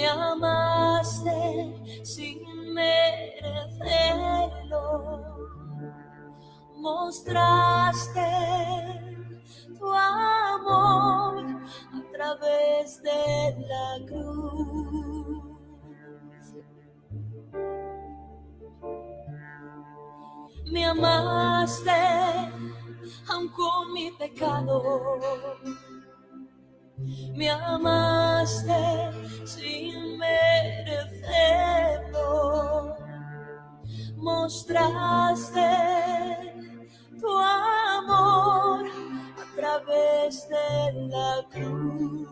Me amaste sin merecerlo. Mostraste tu amor a través de la cruz. Me amaste aun con mi pecado. Me amaste sin merecerlo. Mostraste tu amor a través de la cruz.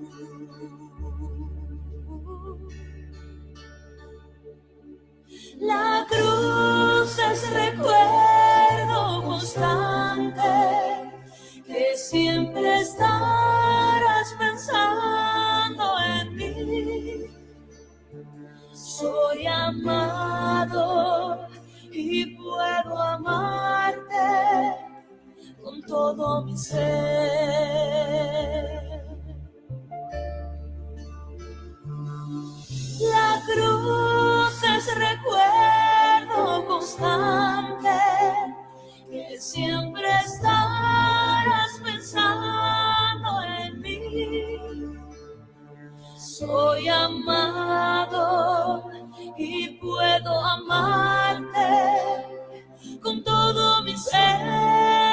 La cruz es recuerdo constante que siempre estarás Soy amado y puedo amarte con todo mi ser. La cruz es recuerdo constante que siempre estarás pensando en mí. Soy amado y puedo amarte con todo mi ser.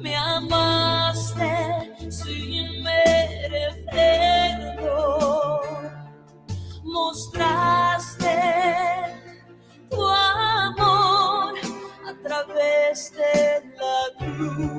Me amaste sin merecerlo. Mostraste tu amor a través de la cruz.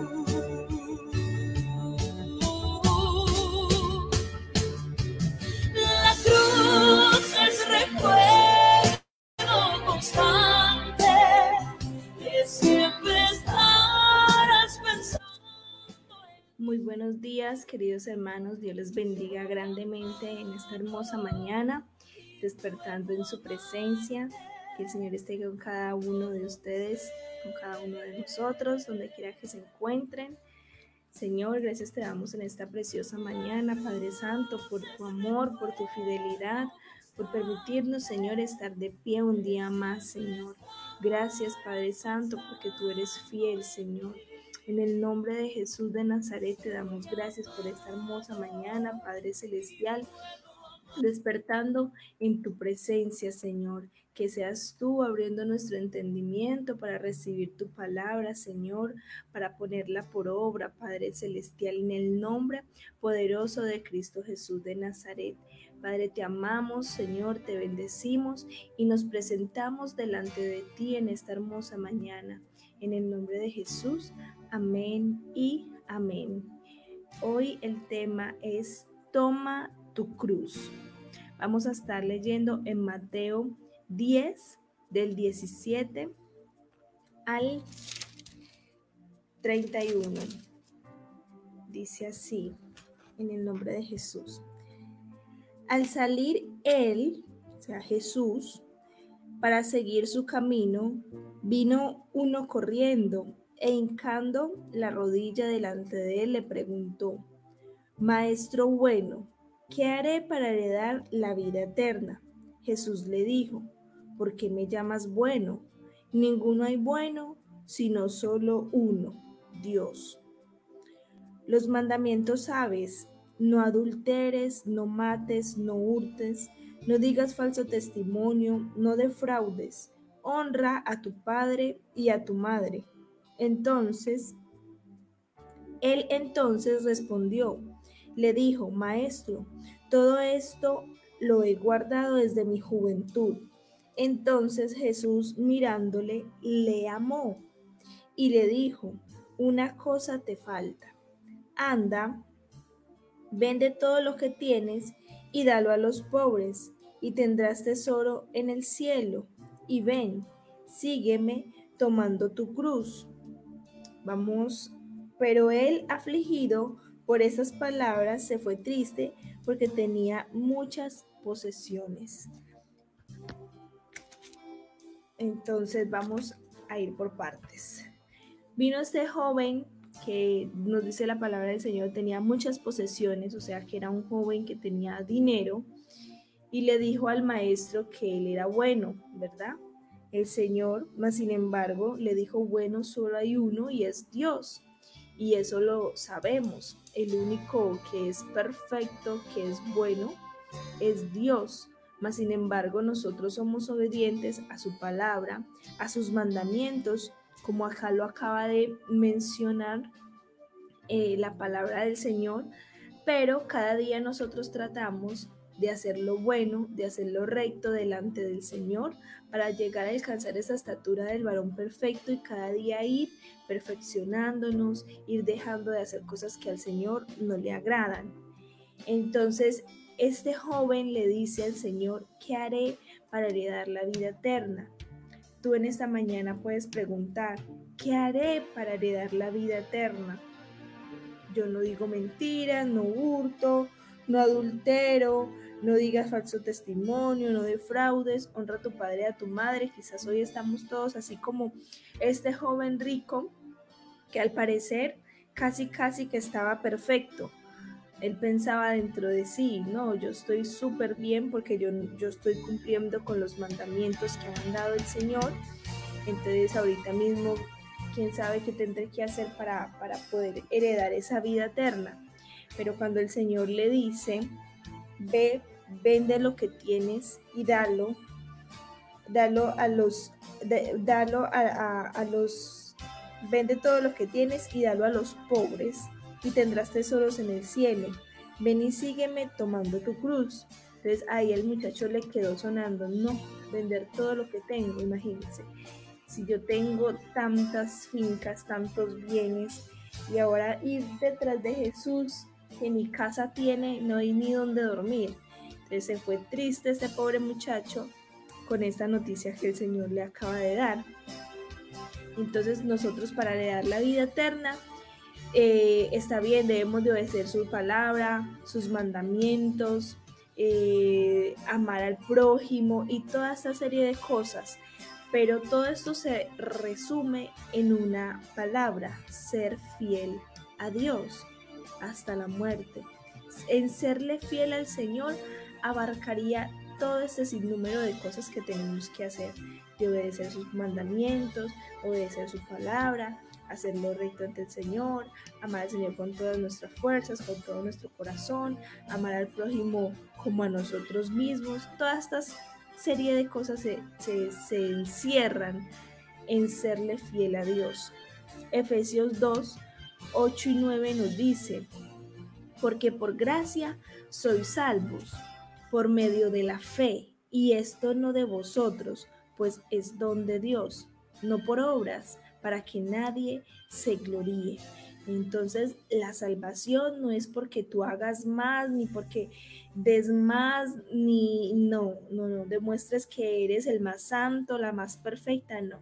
Muy buenos días, queridos hermanos. Dios les bendiga grandemente en esta hermosa mañana, despertando en su presencia. Que el Señor esté con cada uno de ustedes, con cada uno de nosotros, donde quiera que se encuentren. Señor, gracias te damos en esta preciosa mañana, Padre Santo, por tu amor, por tu fidelidad, por permitirnos, Señor, estar de pie un día más, Señor. Gracias, Padre Santo, porque tú eres fiel, Señor. En el nombre de Jesús de Nazaret te damos gracias por esta hermosa mañana, Padre Celestial, despertando en tu presencia, Señor. Que seas tú abriendo nuestro entendimiento para recibir tu palabra, Señor, para ponerla por obra, Padre Celestial, en el nombre poderoso de Cristo Jesús de Nazaret. Padre, te amamos, Señor, te bendecimos y nos presentamos delante de ti en esta hermosa mañana. En el nombre de Jesús, amén y amén. Hoy el tema es Toma tu cruz. Vamos a estar leyendo en Mateo 10, del 17 al 31. Dice así, en el nombre de Jesús. Al salir él, o sea, Jesús, para seguir su camino, vino uno corriendo e hincando la rodilla delante de él le preguntó, Maestro bueno, ¿qué haré para heredar la vida eterna? Jesús le dijo, ¿por qué me llamas bueno? Ninguno hay bueno, sino solo uno, Dios. Los mandamientos sabes, no adulteres, no mates, no hurtes, no digas falso testimonio, no defraudes, honra a tu padre y a tu madre. Entonces, él entonces respondió, le dijo, Maestro, todo esto lo he guardado desde mi juventud. Entonces Jesús mirándole, le amó y le dijo, una cosa te falta. Anda, vende todo lo que tienes y dalo a los pobres, y tendrás tesoro en el cielo. Y ven, sígueme tomando tu cruz. Vamos, pero él afligido por esas palabras se fue triste porque tenía muchas posesiones. Entonces vamos a ir por partes. Vino este joven que nos dice la palabra del Señor, tenía muchas posesiones, o sea que era un joven que tenía dinero, y le dijo al maestro que él era bueno, ¿verdad? El Señor, más sin embargo, le dijo, bueno, solo hay uno y es Dios. Y eso lo sabemos. El único que es perfecto, que es bueno, es Dios. Mas sin embargo, nosotros somos obedientes a su palabra, a sus mandamientos, como acá lo acaba de mencionar eh, la palabra del Señor, pero cada día nosotros tratamos de hacer lo bueno, de hacer lo recto delante del Señor para llegar a alcanzar esa estatura del varón perfecto y cada día ir perfeccionándonos, ir dejando de hacer cosas que al Señor no le agradan. Entonces, este joven le dice al Señor, ¿qué haré para heredar la vida eterna? Tú en esta mañana puedes preguntar, ¿qué haré para heredar la vida eterna? Yo no digo mentiras, no hurto, no adultero, no digas falso testimonio, no defraudes, honra a tu padre y a tu madre. Quizás hoy estamos todos así como este joven rico que al parecer casi casi que estaba perfecto, él pensaba dentro de sí, no, yo estoy súper bien porque yo, yo estoy cumpliendo con los mandamientos que me han dado el Señor. Entonces ahorita mismo, quién sabe qué tendré que hacer para, para poder heredar esa vida eterna. Pero cuando el Señor le dice, ve, vende lo que tienes y dalo, dalo a los, dalo a, a los, vende todo lo que tienes y dalo a los pobres y tendrás tesoros en el cielo. Ven y sígueme tomando tu cruz. Entonces ahí el muchacho le quedó sonando, no, vender todo lo que tengo, imagínense. Si yo tengo tantas fincas, tantos bienes, y ahora ir detrás de Jesús, que mi casa tiene, no hay ni dónde dormir. Se fue triste este pobre muchacho con esta noticia que el Señor le acaba de dar. Entonces nosotros para le dar la vida eterna eh, está bien, debemos de obedecer su palabra, sus mandamientos, eh, amar al prójimo y toda esta serie de cosas. Pero todo esto se resume en una palabra, ser fiel a Dios hasta la muerte. En serle fiel al Señor abarcaría todo este sinnúmero de cosas que tenemos que hacer, de obedecer sus mandamientos, obedecer su palabra, hacerlo recto ante el Señor, amar al Señor con todas nuestras fuerzas, con todo nuestro corazón, amar al prójimo como a nosotros mismos. Todas estas serie de cosas se, se encierran en serle fiel a Dios. Efesios 2, 8 y 9 nos dice, porque por gracia sois salvos, por medio de la fe, y esto no de vosotros, pues es don de Dios, no por obras, para que nadie se gloríe. Entonces la salvación no es porque tú hagas más, ni porque des más, ni no, no, no, demuestres que eres el más santo, la más perfecta, no.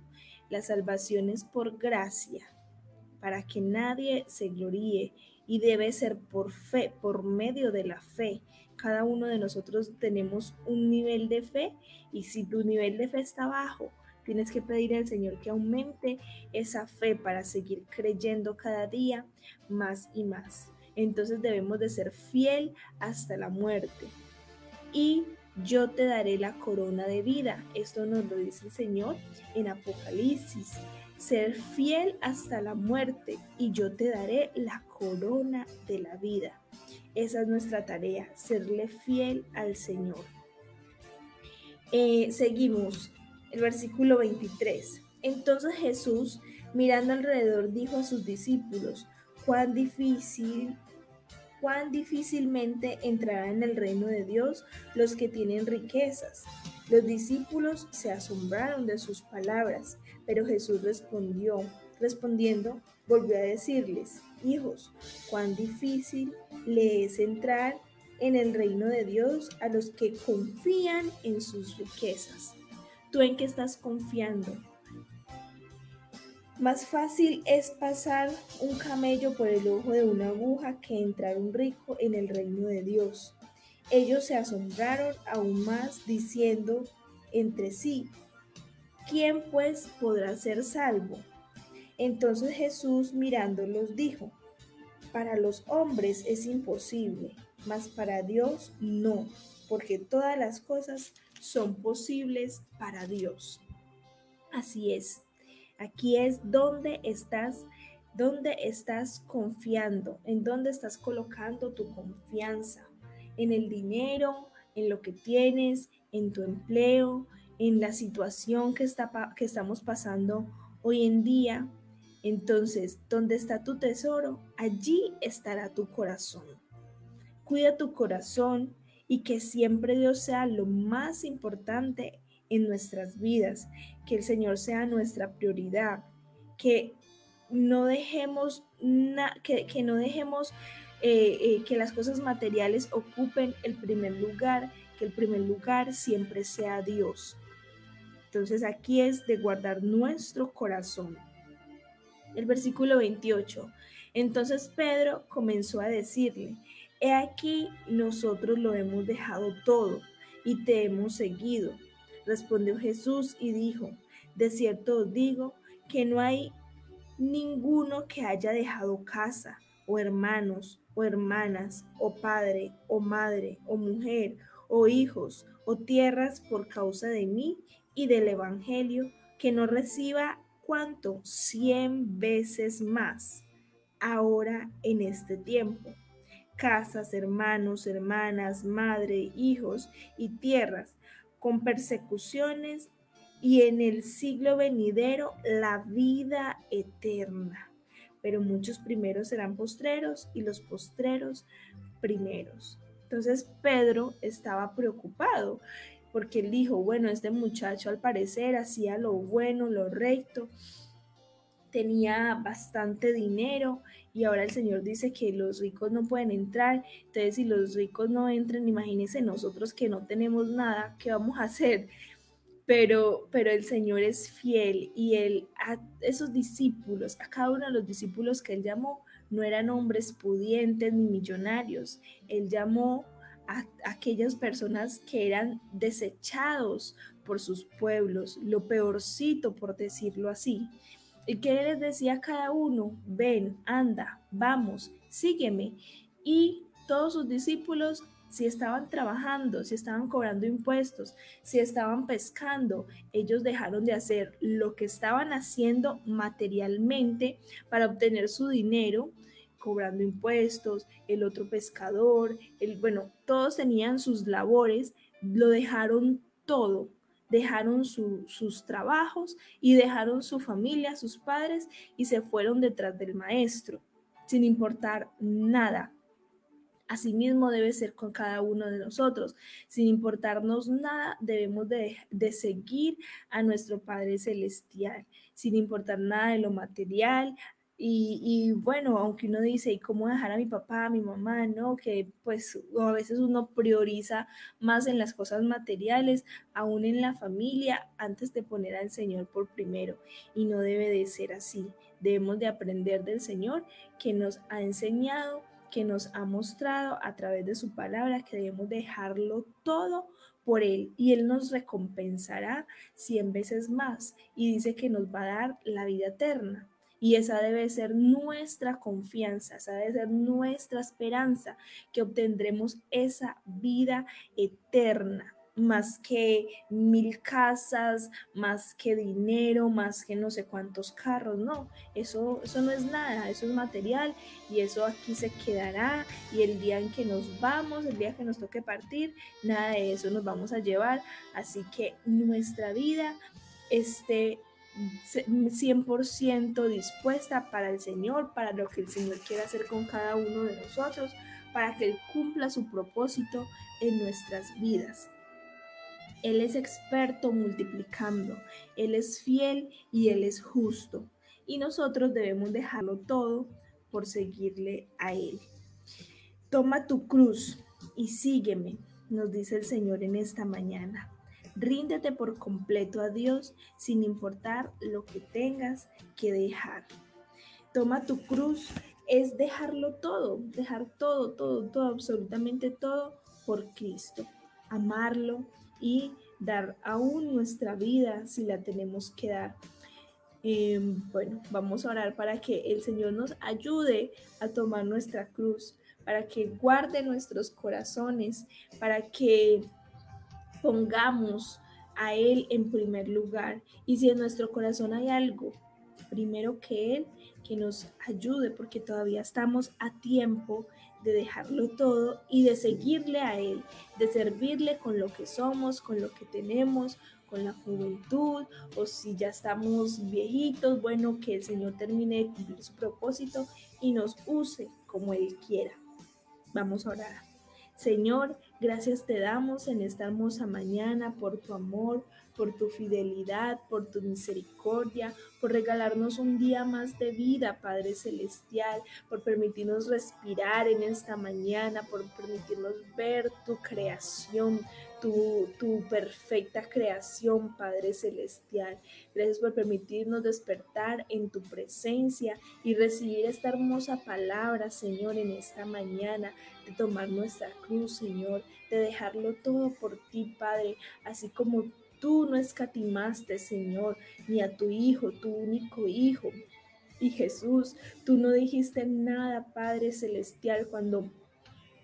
La salvación es por gracia, para que nadie se gloríe y debe ser por fe, por medio de la fe. Cada uno de nosotros tenemos un nivel de fe y si tu nivel de fe está bajo, Tienes que pedir al Señor que aumente esa fe para seguir creyendo cada día más y más. Entonces debemos de ser fiel hasta la muerte. Y yo te daré la corona de vida. Esto nos lo dice el Señor en Apocalipsis. Ser fiel hasta la muerte y yo te daré la corona de la vida. Esa es nuestra tarea, serle fiel al Señor. Eh, seguimos, el versículo 23. Entonces Jesús, mirando alrededor, dijo a sus discípulos, cuán difícil, cuán difícilmente entrarán en el reino de Dios los que tienen riquezas. Los discípulos se asombraron de sus palabras, pero Jesús respondió, respondiendo, volvió a decirles, hijos, cuán difícil le es entrar en el reino de Dios a los que confían en sus riquezas. ¿Tú en qué estás confiando? Más fácil es pasar un camello por el ojo de una aguja que entrar un rico en el reino de Dios. Ellos se asombraron aún más diciendo entre sí, ¿quién pues podrá ser salvo? Entonces Jesús mirándolos dijo, para los hombres es imposible, mas para Dios no, porque todas las cosas son posibles para Dios. Así es. Aquí es donde estás, donde estás confiando, en dónde estás colocando tu confianza, en el dinero, en lo que tienes, en tu empleo, en la situación que, está, que estamos pasando hoy en día. Entonces, ¿dónde está tu tesoro? Allí estará tu corazón. Cuida tu corazón y que siempre Dios sea lo más importante en nuestras vidas, que el Señor sea nuestra prioridad, que no dejemos, que, que, no dejemos eh, eh, que las cosas materiales ocupen el primer lugar, que el primer lugar siempre sea Dios. Entonces aquí es de guardar nuestro corazón. El versículo 28. Entonces Pedro comenzó a decirle, he aquí nosotros lo hemos dejado todo y te hemos seguido. Respondió Jesús y dijo, de cierto os digo que no hay ninguno que haya dejado casa o hermanos o hermanas o padre o madre o mujer o hijos o tierras por causa de mí y del Evangelio, que no reciba cuanto cien veces más ahora en este tiempo. Casas, hermanos, hermanas, madre, hijos y tierras, con persecuciones y en el siglo venidero la vida eterna. Pero muchos primeros serán postreros y los postreros primeros. Entonces Pedro estaba preocupado porque él dijo, bueno, este muchacho al parecer hacía lo bueno, lo recto, tenía bastante dinero y ahora el Señor dice que los ricos no pueden entrar. Entonces, si los ricos no entran, imagínense nosotros que no tenemos nada, ¿qué vamos a hacer? Pero, pero el Señor es fiel y él a esos discípulos, a cada uno de los discípulos que él llamó, no eran hombres pudientes ni millonarios. Él llamó a aquellas personas que eran desechados por sus pueblos, lo peorcito por decirlo así. ¿Y que les decía cada uno? Ven, anda, vamos, sígueme. Y todos sus discípulos si estaban trabajando, si estaban cobrando impuestos, si estaban pescando, ellos dejaron de hacer lo que estaban haciendo materialmente para obtener su dinero, cobrando impuestos, el otro pescador, el bueno, todos tenían sus labores, lo dejaron todo, dejaron sus trabajos y dejaron su familia, sus padres y se fueron detrás del maestro, sin importar nada, Asimismo debe ser con cada uno de nosotros. Sin importarnos nada, debemos de, seguir a nuestro Padre Celestial, sin importar nada de lo material, y, bueno, aunque uno dice, ¿y cómo dejar a mi papá, a mi mamá? No, que pues a veces uno prioriza más en las cosas materiales, aún en la familia, antes de poner al Señor por primero. Y no debe de ser así. Debemos de aprender del Señor que nos ha enseñado que nos ha mostrado a través de su palabra que debemos dejarlo todo por Él y Él nos recompensará cien veces más y dice que nos va a dar la vida eterna. Y esa debe ser nuestra confianza, esa debe ser nuestra esperanza, que obtendremos esa vida eterna. más que mil casas, más que dinero, más que no sé cuántos carros, no, eso, eso no es nada, eso es material y eso aquí se quedará y el día en que nos vamos, el día que nos toque partir, nada de eso nos vamos a llevar, así que nuestra vida esté 100% dispuesta para el Señor, para lo que el Señor quiere hacer con cada uno de nosotros, para que Él cumpla su propósito en nuestras vidas. Él es experto multiplicando, Él es fiel y Él es justo. Y nosotros debemos dejarlo todo por seguirle a Él. Toma tu cruz y sígueme, nos dice el Señor en esta mañana. Ríndete por completo a Dios sin importar lo que tengas que dejar. Toma tu cruz es dejarlo todo, dejar todo, todo, todo, absolutamente todo por Cristo. Amarlo, y dar aún nuestra vida si la tenemos que dar. Em, bueno, vamos a orar para que el Señor nos ayude a tomar nuestra cruz, para que guarde nuestros corazones, para que pongamos a Él en primer lugar. Y si en nuestro corazón hay algo, primero que Él, que nos ayude, porque todavía estamos a tiempo de dejarlo todo y de seguirle a Él, de servirle con lo que somos, con lo que tenemos, con la juventud, o si ya estamos viejitos, bueno, que el Señor termine de cumplir su propósito y nos use como Él quiera. Vamos a orar. Señor, gracias te damos en esta hermosa mañana por tu amor, por tu fidelidad, por tu misericordia, por regalarnos un día más de vida, Padre Celestial, por permitirnos respirar en esta mañana, por permitirnos ver tu creación, tu, perfecta creación, Padre Celestial. Gracias por permitirnos despertar en tu presencia y recibir esta hermosa palabra, Señor, en esta mañana, de tomar nuestra cruz, Señor, de dejarlo todo por ti, Padre, así como Tú no escatimaste, Señor, ni a tu Hijo, tu único Hijo. Y Jesús, tú no dijiste nada, Padre Celestial, cuando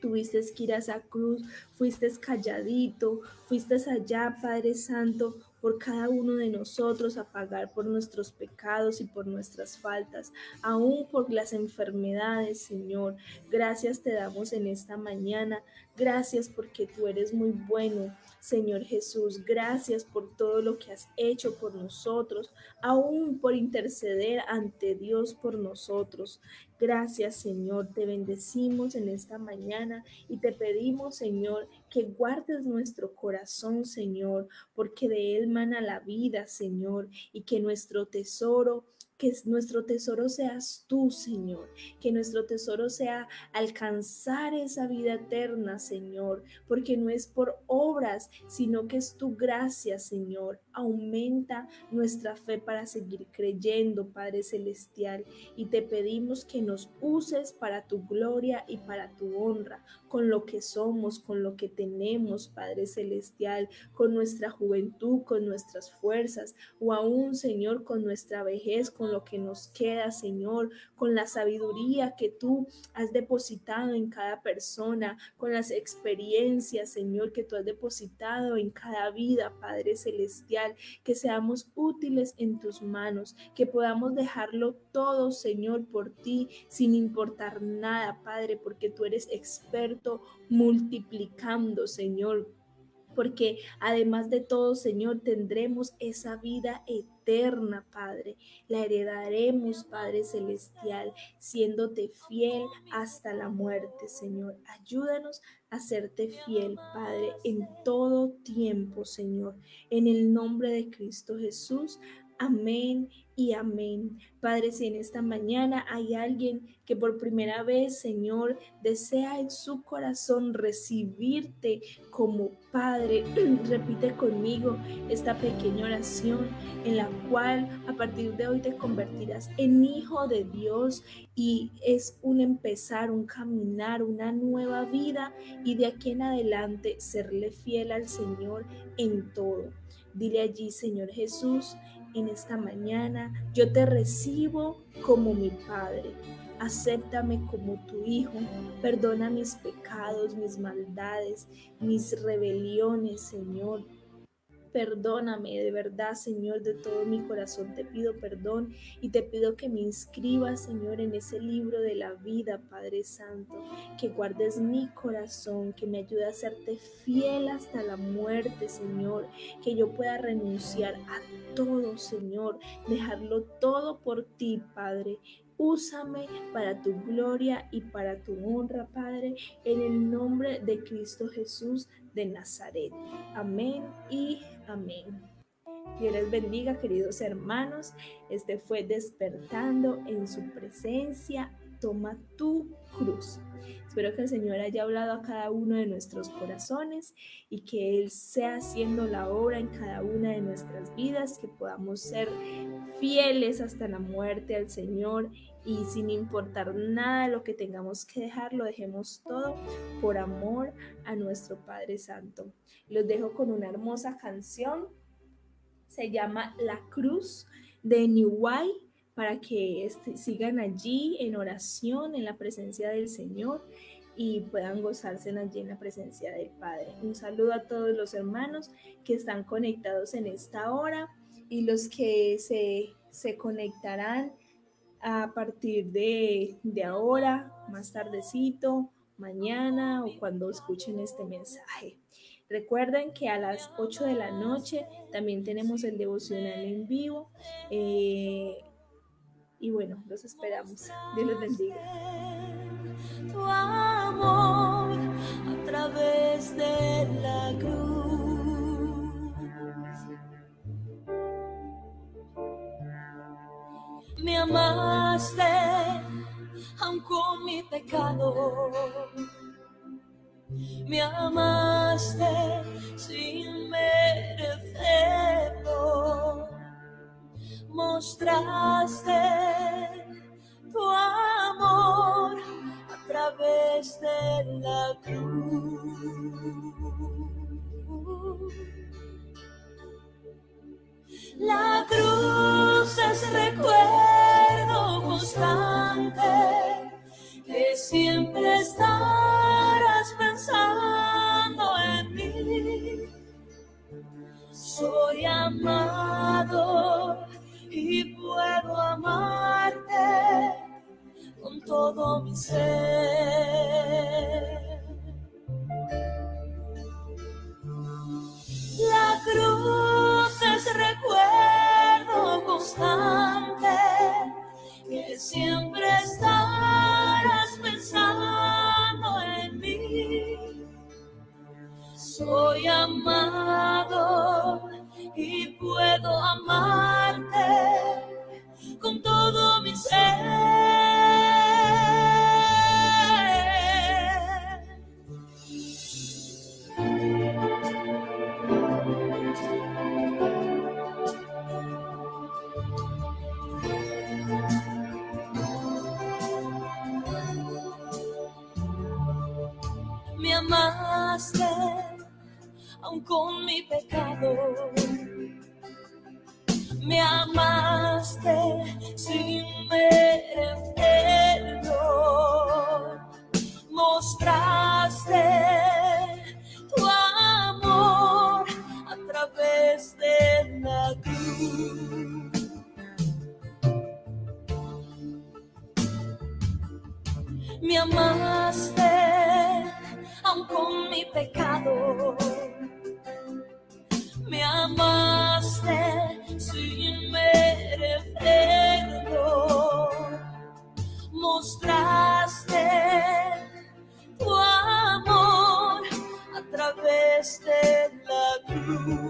tuviste que ir a esa cruz, fuiste calladito, fuiste allá, Padre Santo, por cada uno de nosotros a pagar por nuestros pecados y por nuestras faltas, aún por las enfermedades, Señor. Gracias te damos en esta mañana. Gracias porque tú eres muy bueno, Señor Jesús. Gracias por todo lo que has hecho por nosotros, aún por interceder ante Dios por nosotros. Gracias, Señor. Te bendecimos en esta mañana y te pedimos, Señor, que guardes nuestro corazón, Señor, porque de él mana la vida, Señor, y que nuestro tesoro que nuestro tesoro seas tú, Señor, que nuestro tesoro sea alcanzar esa vida eterna, Señor, porque no es por obras, sino que es tu gracia, Señor. Aumenta nuestra fe para seguir creyendo, Padre Celestial, y te pedimos que nos uses para tu gloria y para tu honra, con lo que somos, con lo que tenemos, Padre Celestial, con nuestra juventud, con nuestras fuerzas, o aún, Señor, con nuestra vejez, con lo que nos queda, Señor, con la sabiduría que tú has depositado en cada persona, con las experiencias, Señor, que tú has depositado en cada vida, Padre Celestial, que seamos útiles en tus manos, que podamos dejarlo todo, Señor, por ti, sin importar nada, Padre, porque tú eres experto multiplicando, Señor. Porque además de todo, Señor, tendremos esa vida eterna, Padre. La heredaremos, Padre Celestial, siéndote fiel hasta la muerte, Señor. Ayúdanos a serte fiel, Padre, en todo tiempo, Señor. En el nombre de Cristo Jesús. Amén y amén. Padre, si en esta mañana hay alguien que por primera vez, Señor, desea en su corazón recibirte como Padre, repite conmigo esta pequeña oración en la cual a partir de hoy te convertirás en hijo de Dios y es un empezar, un caminar, una nueva vida y de aquí en adelante serle fiel al Señor en todo. Dile allí, Señor Jesús, en esta mañana. Yo te recibo como mi Padre. acéptame como tu hijo, perdona mis pecados, mis maldades, mis rebeliones, Señor. Perdóname de verdad, Señor, de todo mi corazón te pido perdón y te pido que me inscribas, Señor, en ese libro de la vida, Padre Santo, que guardes mi corazón, que me ayude a serte fiel hasta la muerte, Señor, que yo pueda renunciar a todo, Señor, dejarlo todo por ti, Padre. Úsame para tu gloria y para tu honra, Padre, en el nombre de Cristo Jesús de Nazaret. Amén y amén. Dios les bendiga, queridos hermanos. Este fue despertando en su presencia. Toma tu cruz. Espero que el Señor haya hablado a cada uno de nuestros corazones y que Él sea haciendo la obra en cada una de nuestras vidas, que podamos ser fieles hasta la muerte al Señor y sin importar nada lo que tengamos que dejar, lo dejemos todo por amor a nuestro Padre Santo. Los dejo con una hermosa canción, se llama La Cruz de New para que este, sigan allí en oración, en la presencia del Señor y puedan gozarse allí en la presencia del Padre. Un saludo a todos los hermanos que están conectados en esta hora y los que se, se conectarán a partir de, de ahora, más tardecito, mañana o cuando escuchen este mensaje. Recuerden que a las 8 de la noche también tenemos el devocional en vivo. Eh, y bueno, los esperamos. Dios les bendiga. Tu amor a través de la cruz. Amaste aun con mi pecado. Me amaste sin merecerlo. Mostraste tu amor a través de la cruz. La cruz es recuerdo estarás pensando en mí. Soy amado y puedo amarte con todo mi ser. La cruz es recuerdo constante que siempre estarás Me amaste sin merecerlo. Mostraste tu amor a través de la cruz. Me amaste con mi pecado. Hallelujah.